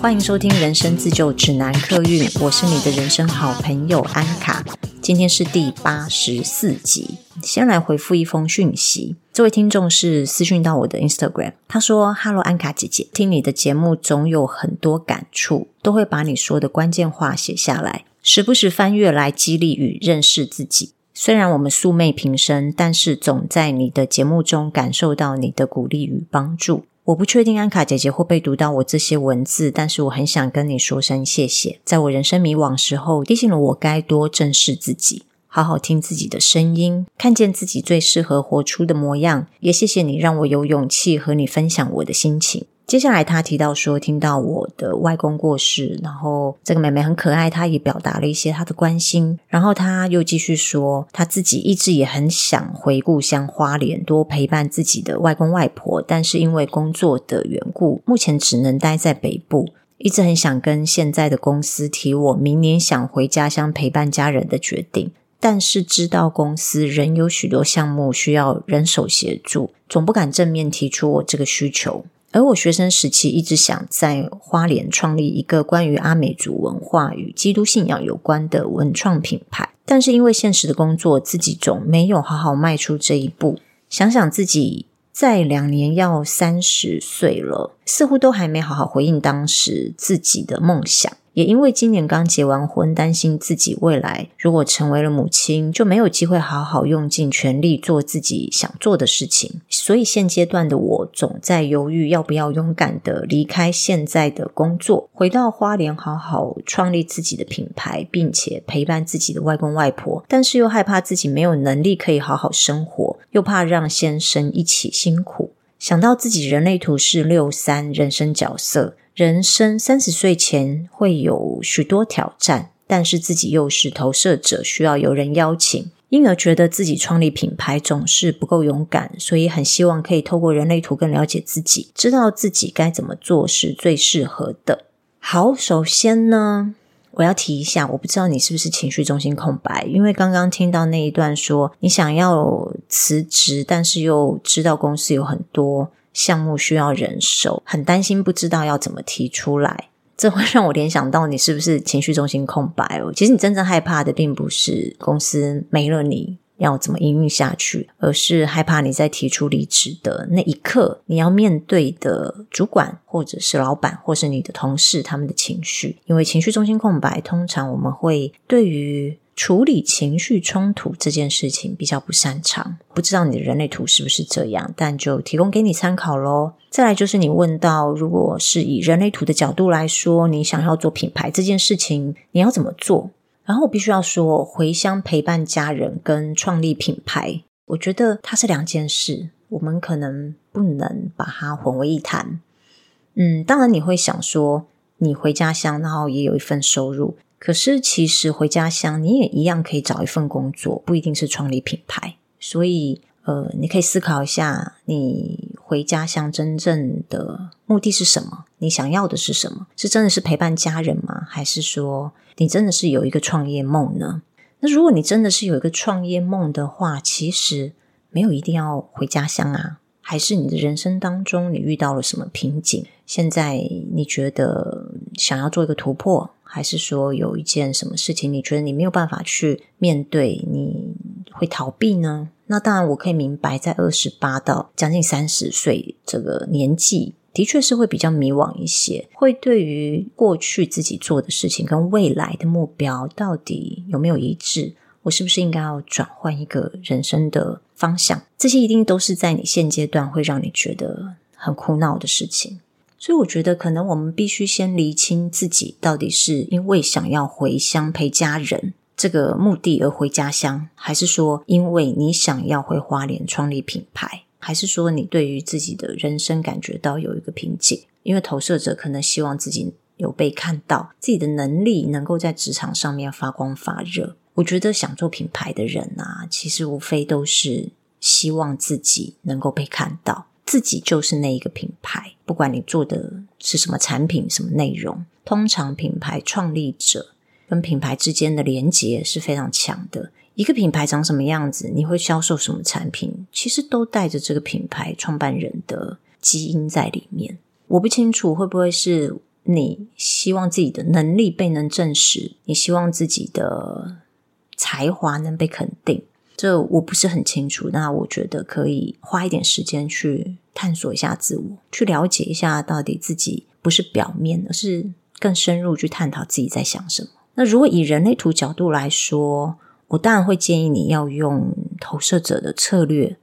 欢迎收听《人生自救指南》客运，我是你的人生好朋友安卡。今天是第八十四集，先来回复一封讯息。这位听众是私讯到我的 Instagram，他说：“Hello，安卡姐姐，听你的节目总有很多感触，都会把你说的关键话写下来，时不时翻阅来激励与认识自己。虽然我们素昧平生，但是总在你的节目中感受到你的鼓励与帮助。”我不确定安卡姐姐会被读到我这些文字，但是我很想跟你说声谢谢，在我人生迷惘时候，提醒了我该多正视自己，好好听自己的声音，看见自己最适合活出的模样。也谢谢你让我有勇气和你分享我的心情。接下来，他提到说，听到我的外公过世，然后这个妹妹很可爱，她也表达了一些她的关心。然后他又继续说，他自己一直也很想回故乡花莲，多陪伴自己的外公外婆，但是因为工作的缘故，目前只能待在北部。一直很想跟现在的公司提我明年想回家乡陪伴家人的决定，但是知道公司仍有许多项目需要人手协助，总不敢正面提出我这个需求。而我学生时期一直想在花莲创立一个关于阿美族文化与基督信仰有关的文创品牌，但是因为现实的工作，自己总没有好好迈出这一步。想想自己在两年要三十岁了，似乎都还没好好回应当时自己的梦想。也因为今年刚结完婚，担心自己未来如果成为了母亲，就没有机会好好用尽全力做自己想做的事情。所以现阶段的我总在犹豫，要不要勇敢地离开现在的工作，回到花莲好好创立自己的品牌，并且陪伴自己的外公外婆。但是又害怕自己没有能力可以好好生活，又怕让先生一起辛苦。想到自己人类图是六三人生角色。人生三十岁前会有许多挑战，但是自己又是投射者，需要有人邀请，因而觉得自己创立品牌总是不够勇敢，所以很希望可以透过人类图更了解自己，知道自己该怎么做是最适合的。好，首先呢，我要提一下，我不知道你是不是情绪中心空白，因为刚刚听到那一段说你想要辞职，但是又知道公司有很多。项目需要人手，很担心，不知道要怎么提出来，这会让我联想到你是不是情绪中心空白哦？其实你真正害怕的并不是公司没了你要怎么营运下去，而是害怕你在提出离职的那一刻，你要面对的主管或者是老板或是你的同事他们的情绪。因为情绪中心空白，通常我们会对于处理情绪冲突这件事情比较不擅长，不知道你的人类图是不是这样，但就提供给你参考喽。再来就是你问到，如果是以人类图的角度来说，你想要做品牌这件事情，你要怎么做？然后我必须要说，回乡陪伴家人跟创立品牌，我觉得它是两件事，我们可能不能把它混为一谈。嗯，当然你会想说，你回家乡，然后也有一份收入。可是，其实回家乡你也一样可以找一份工作，不一定是创立品牌。所以，呃，你可以思考一下，你回家乡真正的目的是什么？你想要的是什么？是真的是陪伴家人吗？还是说你真的是有一个创业梦呢？那如果你真的是有一个创业梦的话，其实没有一定要回家乡啊。还是你的人生当中你遇到了什么瓶颈？现在你觉得想要做一个突破？还是说有一件什么事情，你觉得你没有办法去面对，你会逃避呢？那当然，我可以明白，在二十八到将近三十岁这个年纪，的确是会比较迷惘一些，会对于过去自己做的事情跟未来的目标到底有没有一致？我是不是应该要转换一个人生的方向？这些一定都是在你现阶段会让你觉得很苦恼的事情。所以我觉得，可能我们必须先厘清自己到底是因为想要回乡陪家人这个目的而回家乡，还是说因为你想要回花莲创立品牌，还是说你对于自己的人生感觉到有一个瓶颈？因为投射者可能希望自己有被看到，自己的能力能够在职场上面发光发热。我觉得想做品牌的人啊，其实无非都是希望自己能够被看到。自己就是那一个品牌，不管你做的是什么产品、什么内容，通常品牌创立者跟品牌之间的连接是非常强的，一个品牌长什么样子，你会销售什么产品，其实都带着这个品牌创办人的基因在里面。我不清楚会不会是你希望自己的能力被能证实，你希望自己的才华能被肯定，这我不是很清楚。那我觉得可以花一点时间去探索一下自我，去了解一下到底自己不是表面，而是更深入去探讨自己在想什么。那如果以人类图角度来说，我当然会建议你要用投射者的策略，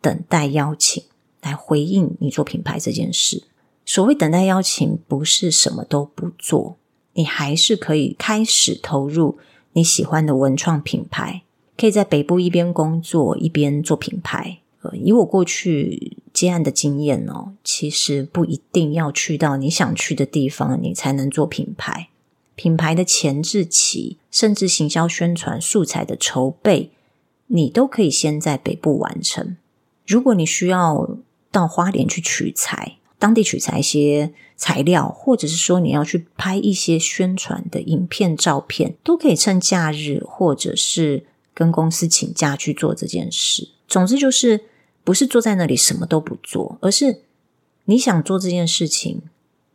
等待邀请来回应你做品牌这件事。所谓等待邀请，不是什么都不做，你还是可以开始投入你喜欢的文创品牌，可以在北部一边工作一边做品牌。呃，以我过去接案的经验哦，其实不一定要去到你想去的地方，你才能做品牌。品牌的前置期，甚至行销宣传素材的筹备，你都可以先在北部完成。如果你需要到花莲去取材，当地取材一些材料，或者是说你要去拍一些宣传的影片、照片，都可以趁假日，或者是跟公司请假去做这件事。总之就是不是坐在那里什么都不做，而是你想做这件事情。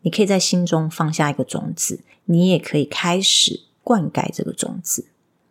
你可以在心中放下一个种子，你也可以开始灌溉这个种子，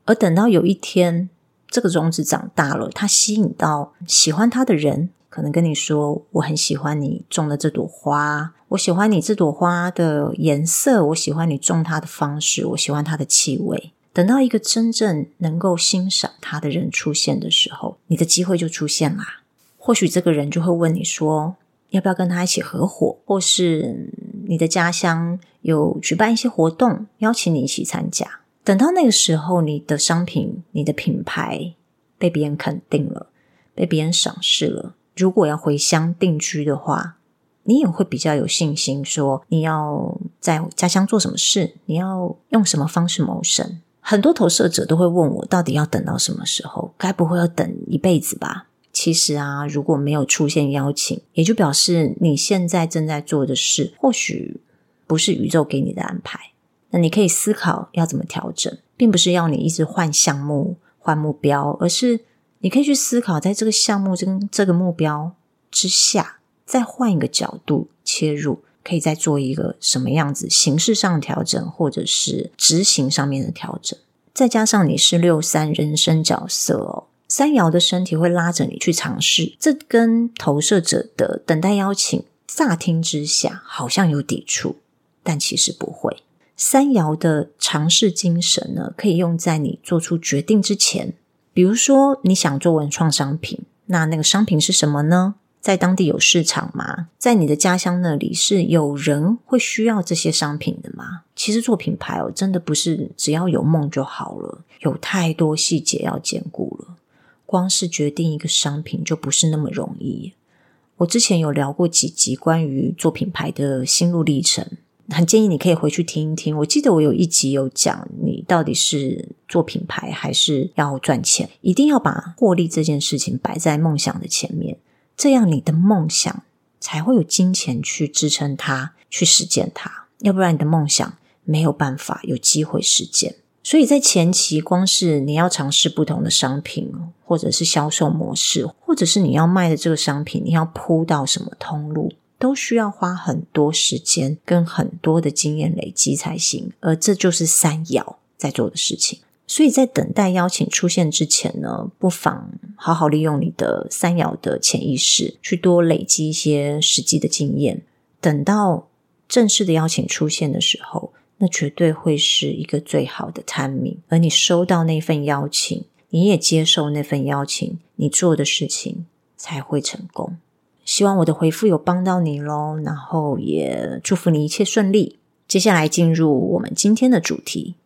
而等到有一天这个种子长大了，它吸引到喜欢它的人，可能跟你说：“我很喜欢你种的这朵花，我喜欢你这朵花的颜色，我喜欢你种它的方式，我喜欢它的气味。”等到一个真正能够欣赏他的人出现的时候，你的机会就出现啦。或许这个人就会问你说：“要不要跟他一起合伙？”或是你的家乡有举办一些活动，邀请你一起参加。等到那个时候，你的商品、你的品牌被别人肯定了，被别人赏识了。如果要回乡定居的话，你也会比较有信心，说你要在家乡做什么事，你要用什么方式谋生。很多投射者都会问我，到底要等到什么时候？该不会要等一辈子吧？其实啊，如果没有出现邀请，也就表示你现在正在做的事，或许不是宇宙给你的安排。那你可以思考要怎么调整，并不是要你一直换项目、换目标，而是你可以去思考，在这个项目跟这个目标之下，再换一个角度切入，可以再做一个什么样子形式上的调整，或者是执行上面的调整。再加上你是六三人生角色哦。三爻的身体会拉着你去尝试，这跟投射者的等待邀请，乍听之下好像有抵触，但其实不会。三爻的尝试精神呢，可以用在你做出决定之前。比如说，你想做文创商品，那那个商品是什么呢？在当地有市场吗？在你的家乡那里是有人会需要这些商品的吗？其实做品牌哦，真的不是只要有梦就好了，有太多细节要兼顾了。光是决定一个商品就不是那么容易。我之前有聊过几集关于做品牌的心路历程，很建议你可以回去听一听。我记得我有一集有讲，你到底是做品牌还是要赚钱，一定要把获利这件事情摆在梦想的前面，这样你的梦想才会有金钱去支撑它，去实践它。要不然你的梦想没有办法有机会实践。所以在前期，光是你要尝试不同的商品，或者是销售模式，或者是你要卖的这个商品，你要铺到什么通路，都需要花很多时间跟很多的经验累积才行。而这就是三爻在做的事情。所以在等待邀请出现之前呢，不妨好好利用你的三爻的潜意识，去多累积一些实际的经验。等到正式的邀请出现的时候，那绝对会是一个最好的参名而你收到那份邀请，你也接受那份邀请，你做的事情才会成功。希望我的回复有帮到你喽，然后也祝福你一切顺利。接下来进入我们今天的主题。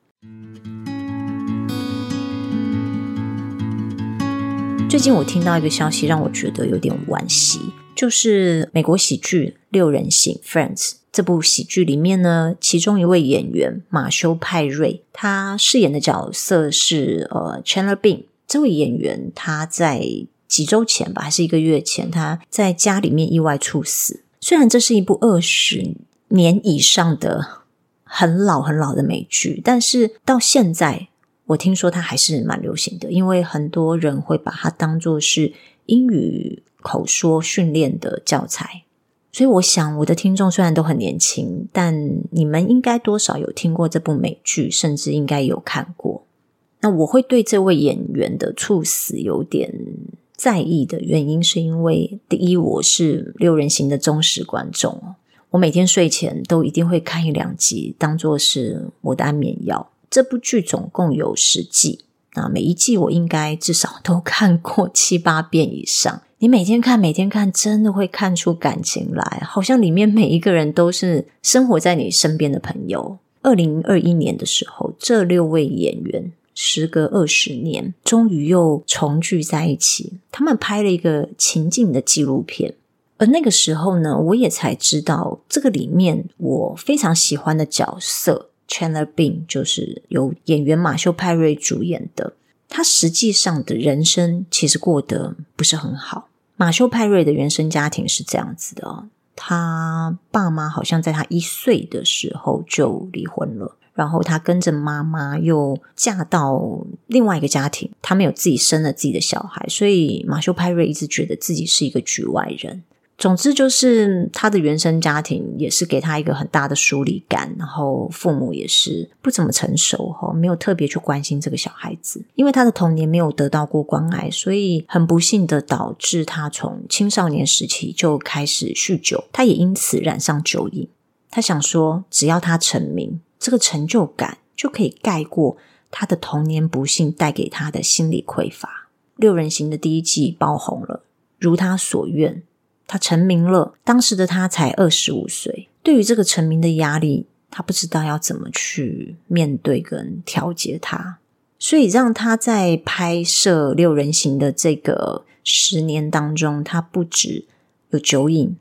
最近我听到一个消息，让我觉得有点惋惜，就是美国喜剧六人行 Friends。这部喜剧里面呢，其中一位演员马修派瑞，他饰演的角色是呃 Chandler Bing。这位演员他在几周前吧，还是一个月前，他在家里面意外猝死。虽然这是一部二十年以上的很老很老的美剧，但是到现在我听说它还是蛮流行的，因为很多人会把它当做是英语口说训练的教材。所以我想，我的听众虽然都很年轻，但你们应该多少有听过这部美剧，甚至应该有看过。那我会对这位演员的猝死有点在意的原因，是因为第一，我是六人行的忠实观众，我每天睡前都一定会看一两集，当做是我的安眠药。这部剧总共有十季，那每一季我应该至少都看过七八遍以上。你每天看，每天看，真的会看出感情来，好像里面每一个人都是生活在你身边的朋友。二零二一年的时候，这六位演员时隔二十年，终于又重聚在一起。他们拍了一个情境的纪录片，而那个时候呢，我也才知道这个里面我非常喜欢的角色 Chandler Bing，就是由演员马修派瑞主演的。他实际上的人生其实过得不是很好。马修派瑞的原生家庭是这样子的哦，他爸妈好像在他一岁的时候就离婚了，然后他跟着妈妈又嫁到另外一个家庭，他们有自己生了自己的小孩，所以马修派瑞一直觉得自己是一个局外人。总之就是他的原生家庭也是给他一个很大的疏离感，然后父母也是不怎么成熟哈，没有特别去关心这个小孩子。因为他的童年没有得到过关爱，所以很不幸的导致他从青少年时期就开始酗酒，他也因此染上酒瘾。他想说，只要他成名，这个成就感就可以盖过他的童年不幸带给他的心理匮乏。六人行的第一季爆红了，如他所愿。他成名了，当时的他才二十五岁。对于这个成名的压力，他不知道要怎么去面对跟调节他，所以让他在拍摄六人行的这个十年当中，他不止有酒瘾，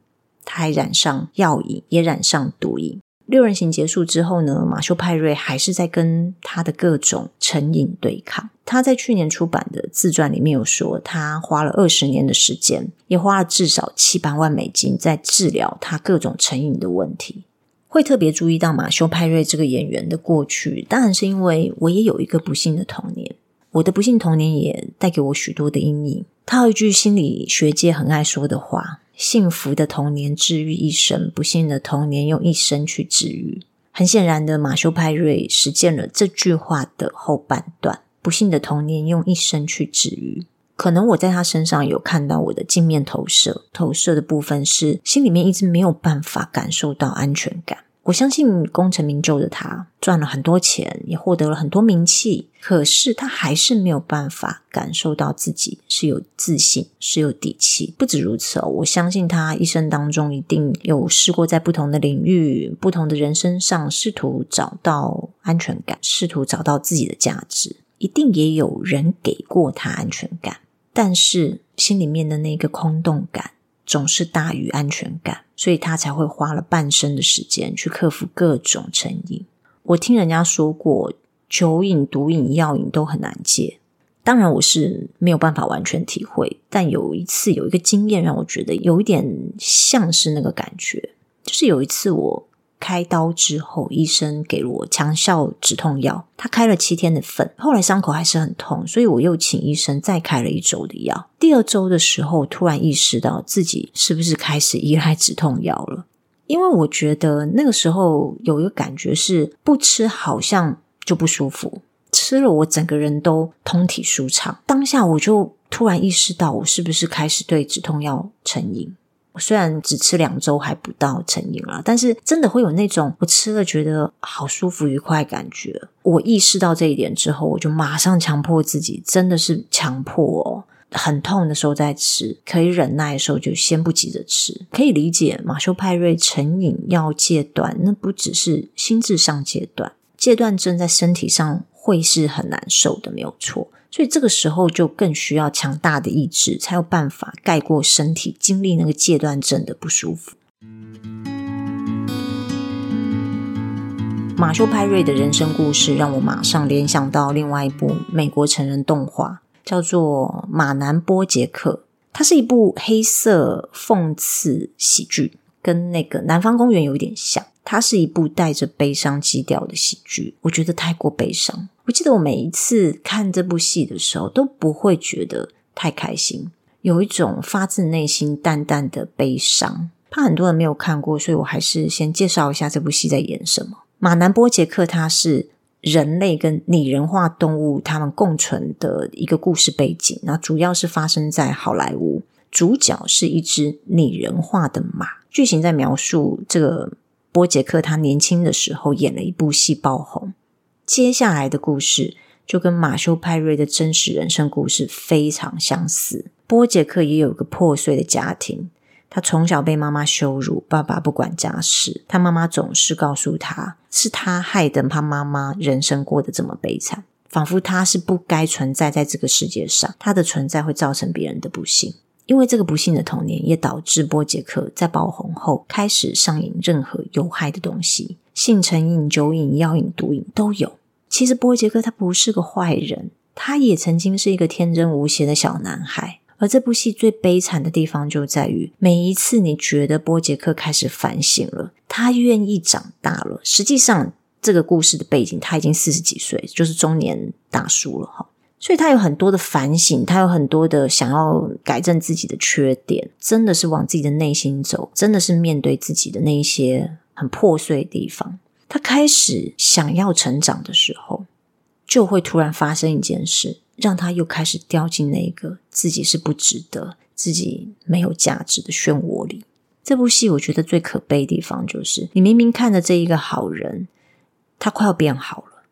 他还染上药瘾，也染上毒瘾。六人行结束之后呢，马修派瑞还是在跟他的各种成瘾对抗。他在去年出版的自传里面有说，他花了二十年的时间，也花了至少七百万美金在治疗他各种成瘾的问题。会特别注意到马修派瑞这个演员的过去，当然是因为我也有一个不幸的童年，我的不幸童年也带给我许多的阴影。他有一句心理学界很爱说的话。幸福的童年治愈一生，不幸的童年用一生去治愈。很显然的，马修派瑞实践了这句话的后半段：不幸的童年用一生去治愈。可能我在他身上有看到我的镜面投射，投射的部分是心里面一直没有办法感受到安全感。我相信功成名就的他赚了很多钱，也获得了很多名气，可是他还是没有办法感受到自己是有自信、是有底气。不止如此哦，我相信他一生当中一定有试过在不同的领域、不同的人身上试图找到安全感，试图找到自己的价值。一定也有人给过他安全感，但是心里面的那个空洞感。总是大于安全感，所以他才会花了半生的时间去克服各种成瘾。我听人家说过，酒瘾、毒瘾、药瘾都很难戒。当然，我是没有办法完全体会，但有一次有一个经验让我觉得有一点像是那个感觉，就是有一次我。开刀之后，医生给了我强效止痛药，他开了七天的份，后来伤口还是很痛，所以我又请医生再开了一周的药。第二周的时候，突然意识到自己是不是开始依赖止痛药了，因为我觉得那个时候有一个感觉是不吃好像就不舒服，吃了我整个人都通体舒畅。当下我就突然意识到，我是不是开始对止痛药成瘾。虽然只吃两周还不到成瘾了，但是真的会有那种我吃了觉得好舒服愉快感觉。我意识到这一点之后，我就马上强迫自己，真的是强迫哦。很痛的时候再吃，可以忍耐的时候就先不急着吃。可以理解马修派瑞成瘾要戒断，那不只是心智上戒断，戒断症在身体上会是很难受的，没有错。所以这个时候就更需要强大的意志，才有办法盖过身体经历那个戒断症的不舒服。马修派瑞的人生故事让我马上联想到另外一部美国成人动画，叫做《马南波杰克》，它是一部黑色讽刺喜剧，跟那个《南方公园》有一点像，它是一部带着悲伤基调的喜剧。我觉得太过悲伤。我记得我每一次看这部戏的时候，都不会觉得太开心，有一种发自内心淡淡的悲伤。怕很多人没有看过，所以我还是先介绍一下这部戏在演什么。马南波杰克他是人类跟拟人化动物他们共存的一个故事背景，那主要是发生在好莱坞。主角是一只拟人化的马，剧情在描述这个波杰克他年轻的时候演了一部戏爆红。接下来的故事就跟马修派瑞的真实人生故事非常相似。波杰克也有个破碎的家庭，他从小被妈妈羞辱，爸爸不管家事，他妈妈总是告诉他是他害得他妈妈人生过得这么悲惨，仿佛他是不该存在在这个世界上，他的存在会造成别人的不幸。因为这个不幸的童年，也导致波杰克在爆红后开始上瘾任何有害的东西，性成瘾、酒瘾、药瘾、毒瘾都有。其实波杰克他不是个坏人，他也曾经是一个天真无邪的小男孩。而这部戏最悲惨的地方就在于，每一次你觉得波杰克开始反省了，他愿意长大了，实际上这个故事的背景他已经四十几岁，就是中年大叔了哈。所以他有很多的反省，他有很多的想要改正自己的缺点，真的是往自己的内心走，真的是面对自己的那一些很破碎的地方。他开始想要成长的时候，就会突然发生一件事，让他又开始掉进那个自己是不值得、自己没有价值的漩涡里。这部戏我觉得最可悲的地方就是，你明明看着这一个好人，他快要变好了。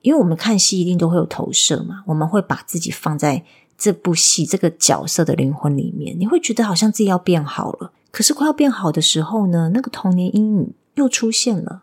因为我们看戏一定都会有投射嘛，我们会把自己放在这部戏这个角色的灵魂里面，你会觉得好像自己要变好了，可是快要变好的时候呢，那个童年阴影又出现了，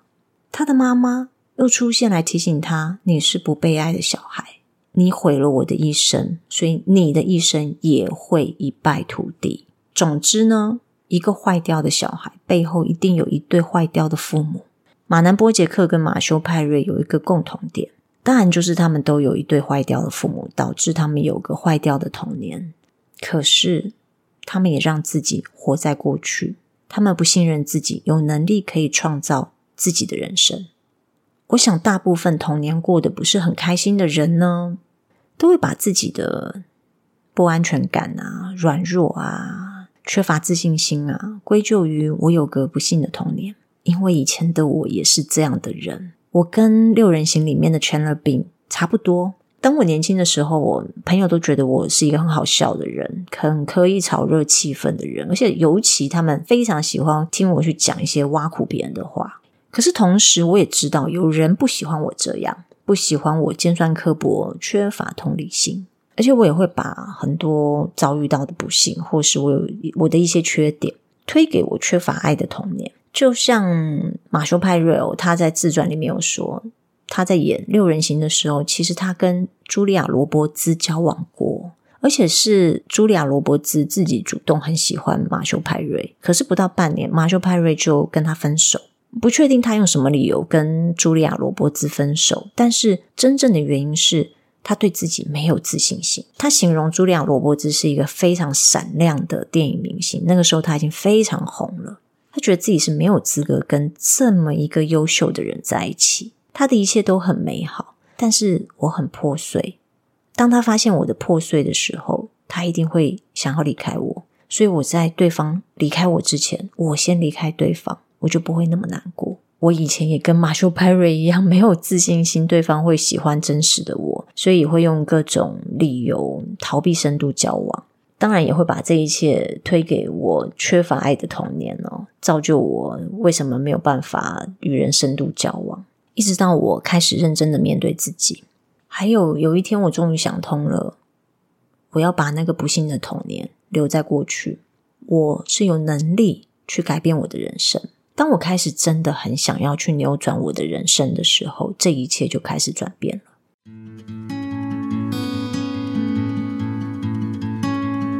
他的妈妈又出现来提醒他：你是不被爱的小孩，你毁了我的一生，所以你的一生也会一败涂地。总之呢，一个坏掉的小孩背后一定有一对坏掉的父母。马南波杰克跟马修派瑞有一个共同点。当然，就是他们都有一对坏掉的父母，导致他们有个坏掉的童年。可是，他们也让自己活在过去。他们不信任自己有能力可以创造自己的人生。我想，大部分童年过得不是很开心的人呢，都会把自己的不安全感啊、软弱啊、缺乏自信心啊，归咎于我有个不幸的童年。因为以前的我也是这样的人。我跟六人行里面的 Chandler Bing 差不多。当我年轻的时候，我朋友都觉得我是一个很好笑的人，很可以炒热气氛的人，而且尤其他们非常喜欢听我去讲一些挖苦别人的话。可是同时，我也知道有人不喜欢我这样，不喜欢我尖酸刻薄、缺乏同理心，而且我也会把很多遭遇到的不幸，或是我有我的一些缺点，推给我缺乏爱的童年。就像马修派瑞欧，他在自传里面有说，他在演六人行的时候，其实他跟茱莉亚·罗伯兹交往过，而且是茱莉亚·罗伯兹自己主动很喜欢马修派瑞。可是不到半年，马修派瑞就跟他分手，不确定他用什么理由跟茱莉亚·罗伯兹分手，但是真正的原因是他对自己没有自信心。他形容茱莉亚·罗伯兹是一个非常闪亮的电影明星，那个时候他已经非常红了。他觉得自己是没有资格跟这么一个优秀的人在一起。他的一切都很美好，但是我很破碎。当他发现我的破碎的时候，他一定会想要离开我。所以我在对方离开我之前，我先离开对方，我就不会那么难过。我以前也跟马修·派瑞一样，没有自信心，对方会喜欢真实的我，所以会用各种理由逃避深度交往。当然也会把这一切推给我缺乏爱的童年哦，造就我为什么没有办法与人深度交往，一直到我开始认真的面对自己。还有有一天，我终于想通了，我要把那个不幸的童年留在过去。我是有能力去改变我的人生。当我开始真的很想要去扭转我的人生的时候，这一切就开始转变了。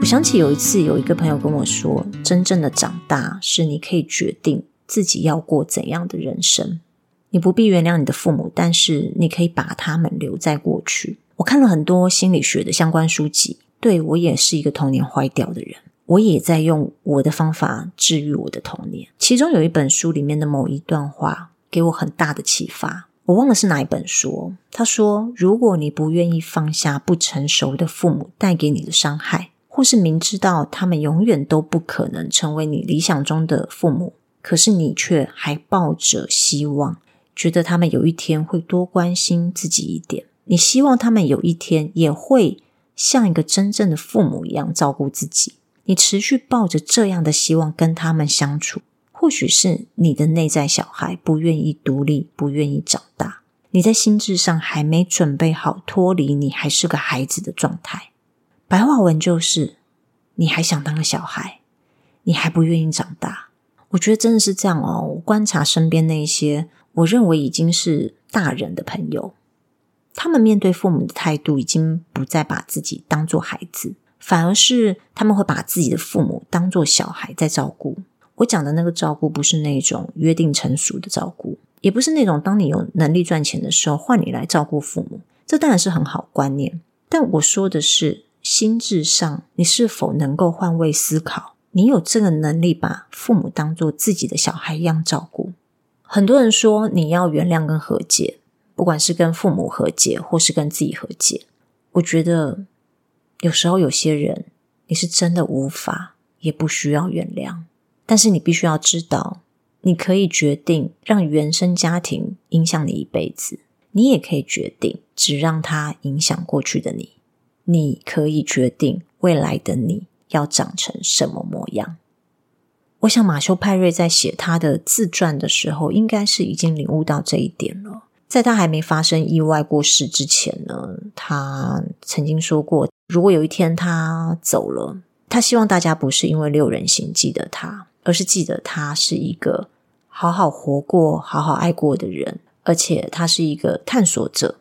我想起有一次，有一个朋友跟我说：“真正的长大是你可以决定自己要过怎样的人生。你不必原谅你的父母，但是你可以把他们留在过去。”我看了很多心理学的相关书籍，对，我也是一个童年坏掉的人。我也在用我的方法治愈我的童年。其中有一本书里面的某一段话给我很大的启发，我忘了是哪一本书。他说：“如果你不愿意放下不成熟的父母带给你的伤害，或是明知道他们永远都不可能成为你理想中的父母，可是你却还抱着希望，觉得他们有一天会多关心自己一点，你希望他们有一天也会像一个真正的父母一样照顾自己。”你持续抱着这样的希望跟他们相处，或许是你的内在小孩不愿意独立，不愿意长大。你在心智上还没准备好脱离你还是个孩子的状态。白话文就是，你还想当个小孩，你还不愿意长大。我觉得真的是这样哦。我观察身边那些我认为已经是大人的朋友，他们面对父母的态度已经不再把自己当做孩子。反而是他们会把自己的父母当做小孩在照顾。我讲的那个照顾，不是那种约定成熟的照顾，也不是那种当你有能力赚钱的时候换你来照顾父母。这当然是很好观念，但我说的是心智上，你是否能够换位思考？你有这个能力把父母当做自己的小孩一样照顾？很多人说你要原谅跟和解，不管是跟父母和解，或是跟自己和解，我觉得。有时候，有些人你是真的无法，也不需要原谅。但是你必须要知道，你可以决定让原生家庭影响你一辈子，你也可以决定只让它影响过去的你。你可以决定未来的你要长成什么模样。我想马修派瑞在写他的自传的时候，应该是已经领悟到这一点了。在他还没发生意外过世之前呢，他曾经说过。如果有一天他走了，他希望大家不是因为六人行记得他，而是记得他是一个好好活过、好好爱过的人，而且他是一个探索者。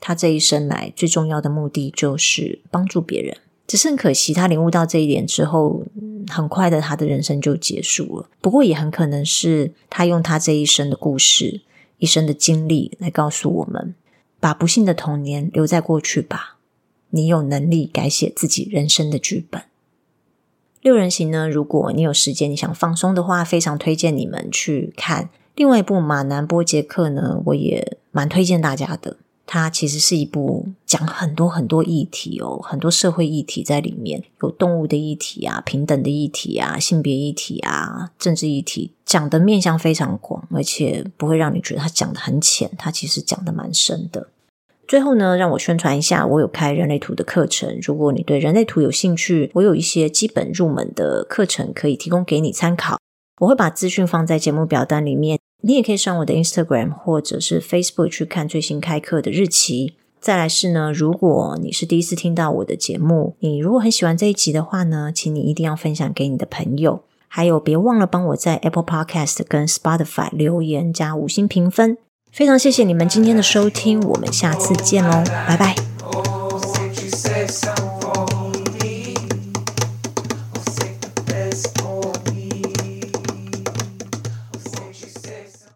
他这一生来最重要的目的就是帮助别人。只是很可惜，他领悟到这一点之后，很快的他的人生就结束了。不过也很可能是他用他这一生的故事、一生的经历来告诉我们：把不幸的童年留在过去吧。你有能力改写自己人生的剧本。六人行呢？如果你有时间，你想放松的话，非常推荐你们去看。另外一部《马南波杰克》呢，我也蛮推荐大家的。它其实是一部讲很多很多议题哦，很多社会议题在里面，有动物的议题啊，平等的议题啊，性别议题啊，政治议题，讲的面向非常广，而且不会让你觉得他讲的很浅，他其实讲的蛮深的。最后呢，让我宣传一下，我有开人类图的课程。如果你对人类图有兴趣，我有一些基本入门的课程可以提供给你参考。我会把资讯放在节目表单里面，你也可以上我的 Instagram 或者是 Facebook 去看最新开课的日期。再来是呢，如果你是第一次听到我的节目，你如果很喜欢这一集的话呢，请你一定要分享给你的朋友。还有，别忘了帮我在 Apple Podcast 跟 Spotify 留言加五星评分。非常谢谢你们今天的收听我们下次见喽拜拜。